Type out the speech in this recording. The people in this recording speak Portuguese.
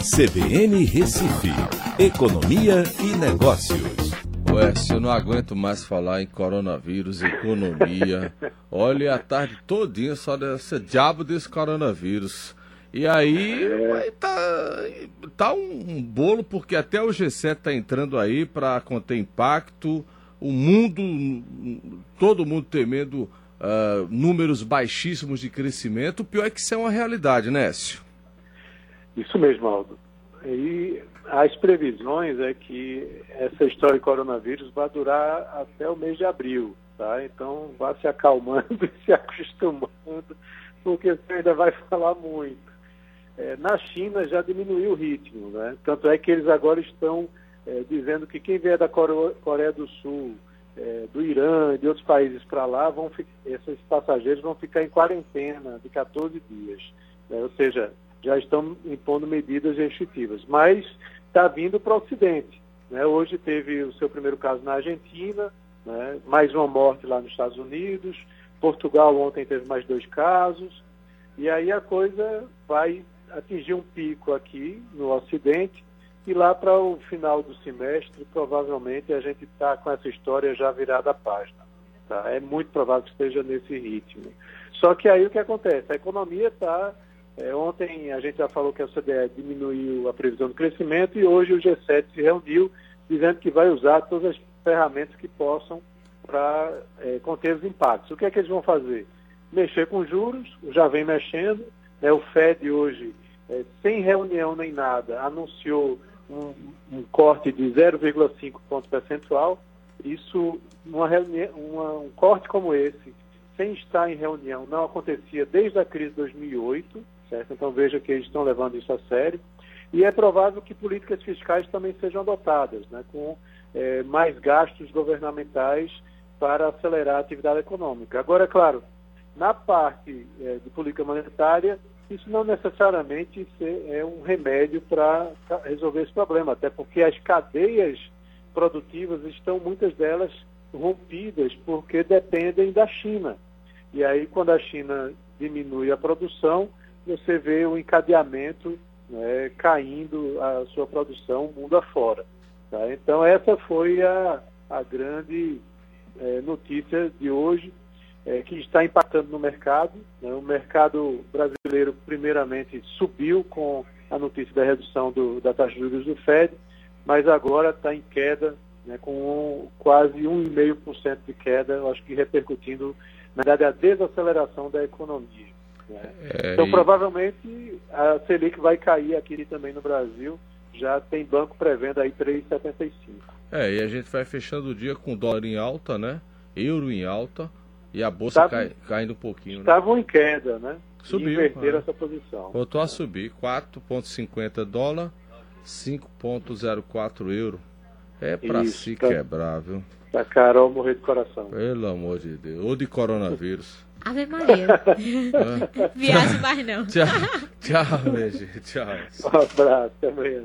CBN Recife, Economia e Negócios. Ué, se eu não aguento mais falar em coronavírus, economia. Olha a tarde todinha só desse diabo desse coronavírus. E aí é. tá, tá um, um, bolo, porque até o G7 tá entrando aí para conter impacto. O mundo, todo mundo temendo uh, números baixíssimos de crescimento. O pior é que isso é uma realidade, né, Écio? Isso mesmo, Aldo. E as previsões é que essa história de coronavírus vai durar até o mês de abril, tá? Então vá se acalmando e se acostumando, porque você ainda vai falar muito. É, na China já diminuiu o ritmo, né? Tanto é que eles agora estão é, dizendo que quem vier da Coreia do Sul, é, do Irã e de outros países para lá, vão esses passageiros vão ficar em quarentena de 14 dias. Né? Ou seja, já estão impondo medidas restritivas. Mas está vindo para o Ocidente. Né? Hoje teve o seu primeiro caso na Argentina, né? mais uma morte lá nos Estados Unidos. Portugal ontem teve mais dois casos. E aí a coisa vai atingir um pico aqui no Ocidente e lá para o final do semestre, provavelmente a gente está com essa história já virada a página. Tá? É muito provável que esteja nesse ritmo. Só que aí o que acontece? A economia está. É, ontem a gente já falou que a OCDE diminuiu a previsão de crescimento e hoje o G7 se reuniu dizendo que vai usar todas as ferramentas que possam para é, conter os impactos. O que é que eles vão fazer? Mexer com juros, já vem mexendo. Né? O Fed hoje, é, sem reunião nem nada, anunciou um, um corte de 0,5 ponto percentual. Isso, uma reunião, uma, um corte como esse, sem estar em reunião, não acontecia desde a crise de 2008, certo? Então veja que eles estão levando isso a sério. E é provável que políticas fiscais também sejam adotadas, né, com é, mais gastos governamentais para acelerar a atividade econômica. Agora, é claro, na parte é, de política monetária, isso não necessariamente é um remédio para resolver esse problema, até porque as cadeias produtivas estão, muitas delas, rompidas porque dependem da China. E aí, quando a China diminui a produção, você vê o encadeamento né, caindo a sua produção mundo afora. Tá? Então, essa foi a, a grande é, notícia de hoje é, que está impactando no mercado. Né? O mercado brasileiro, primeiramente, subiu com a notícia da redução do, da taxa de juros do FED, mas agora está em queda, né, com um, quase 1,5% de queda, eu acho que repercutindo, na verdade, a desaceleração da economia. Né? É, então, e... provavelmente, a Selic vai cair aqui também no Brasil, já tem banco prevendo aí 3,75. É, e a gente vai fechando o dia com dólar em alta, né? Euro em alta, e a bolsa cai, caindo um pouquinho. Estavam né? em queda, né? Subiu. E inverteram é. essa posição. Voltou a subir. 4,50 dólar, 5,04 euro. É para se tá, quebrar, viu? Pra Carol morrer de coração. Pelo amor de Deus. Ou de coronavírus. Ave Maria. Viagem mais não. Tchau, tchau, minha gente. Tchau. Um abraço, até amanhã.